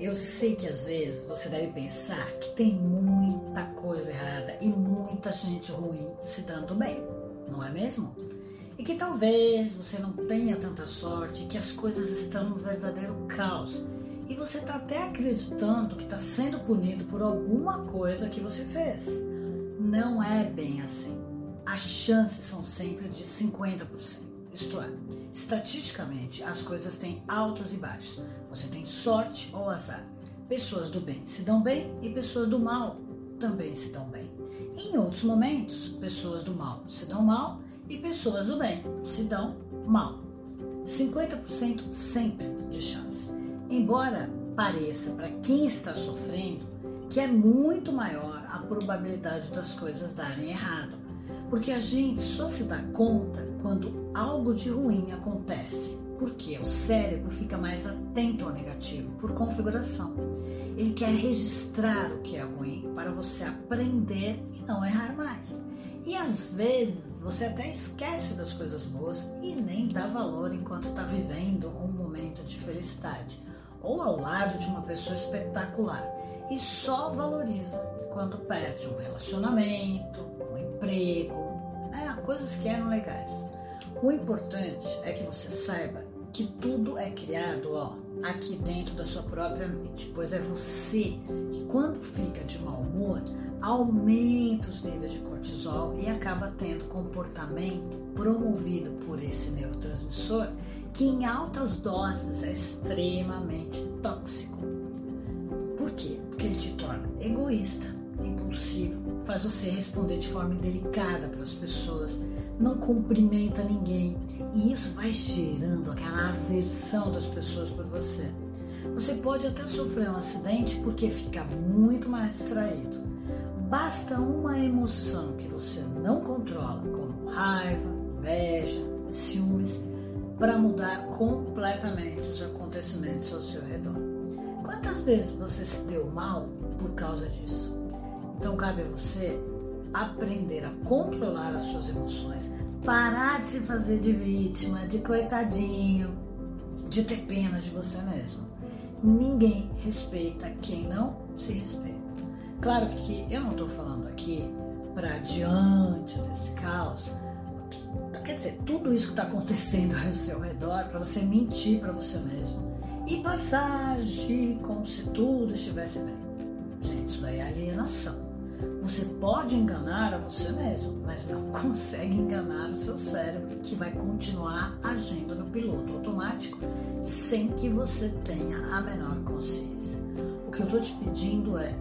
Eu sei que às vezes você deve pensar que tem muita coisa errada e muita gente ruim se dando bem, não é mesmo? E que talvez você não tenha tanta sorte, que as coisas estão no verdadeiro caos. E você está até acreditando que está sendo punido por alguma coisa que você fez. Não é bem assim. As chances são sempre de 50%. Isto é, estatisticamente as coisas têm altos e baixos. Você tem sorte ou azar. Pessoas do bem se dão bem e pessoas do mal também se dão bem. Em outros momentos, pessoas do mal se dão mal e pessoas do bem se dão mal. 50% sempre de chance. Embora pareça para quem está sofrendo que é muito maior a probabilidade das coisas darem errado. Porque a gente só se dá conta quando algo de ruim acontece. Porque o cérebro fica mais atento ao negativo por configuração. Ele quer registrar o que é ruim para você aprender e não errar mais. E às vezes você até esquece das coisas boas e nem dá valor enquanto está vivendo um momento de felicidade ou ao lado de uma pessoa espetacular e só valoriza quando perde um relacionamento, um emprego, né, coisas que eram legais. O importante é que você saiba que tudo é criado ó, aqui dentro da sua própria mente, pois é você que, quando fica de mau humor, aumenta os níveis de cortisol e acaba tendo comportamento promovido por esse neurotransmissor que, em altas doses, é extremamente tóxico. Por quê? Porque ele te torna egoísta, impulsivo, faz você responder de forma indelicada para as pessoas, não cumprimenta ninguém e isso vai gerando aquela aversão das pessoas por você. Você pode até sofrer um acidente porque fica muito mais distraído. Basta uma emoção que você não controla, como raiva, inveja, ciúmes, para mudar completamente os acontecimentos ao seu redor. Quantas vezes você se deu mal por causa disso? Então cabe a você aprender a controlar as suas emoções, parar de se fazer de vítima, de coitadinho, de ter pena de você mesmo. Ninguém respeita quem não se respeita. Claro que eu não estou falando aqui para diante desse caos. Quer dizer, tudo isso que está acontecendo ao seu redor para você mentir para você mesmo e agir como se tudo estivesse bem. Gente, isso daí é alienação. Você pode enganar a você mesmo, mas não consegue enganar o seu cérebro, que vai continuar agindo no piloto automático sem que você tenha a menor consciência. O que eu estou te pedindo é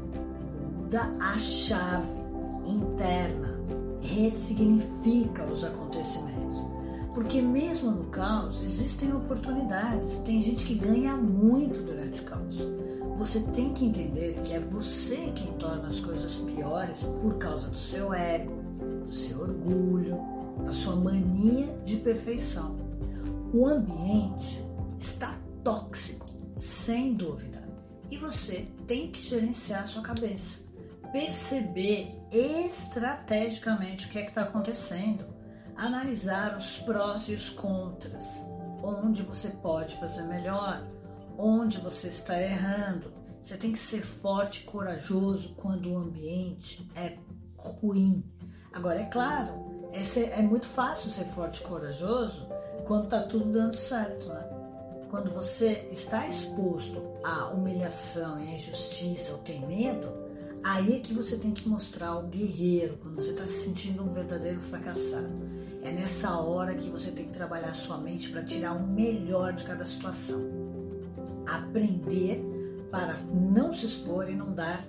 muda a chave interna, ressignifica os acontecimentos. Porque mesmo no caos existem oportunidades, tem gente que ganha muito durante o caos. Você tem que entender que é você quem torna as coisas piores por causa do seu ego, do seu orgulho, da sua mania de perfeição. O ambiente está tóxico, sem dúvida, e você tem que gerenciar a sua cabeça, perceber estrategicamente o que é que está acontecendo, analisar os prós e os contras, onde você pode fazer melhor onde você está errando. Você tem que ser forte e corajoso quando o ambiente é ruim. Agora, é claro, é, é muito fácil ser forte e corajoso quando está tudo dando certo, né? Quando você está exposto à humilhação e à injustiça ou tem medo, aí é que você tem que mostrar o guerreiro, quando você está se sentindo um verdadeiro fracassado. É nessa hora que você tem que trabalhar sua mente para tirar o melhor de cada situação aprender para não se expor e não dar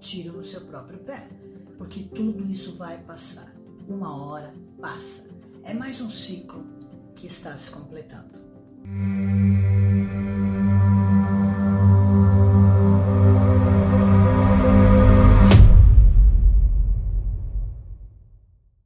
tiro no seu próprio pé, porque tudo isso vai passar. Uma hora passa. É mais um ciclo que está se completando.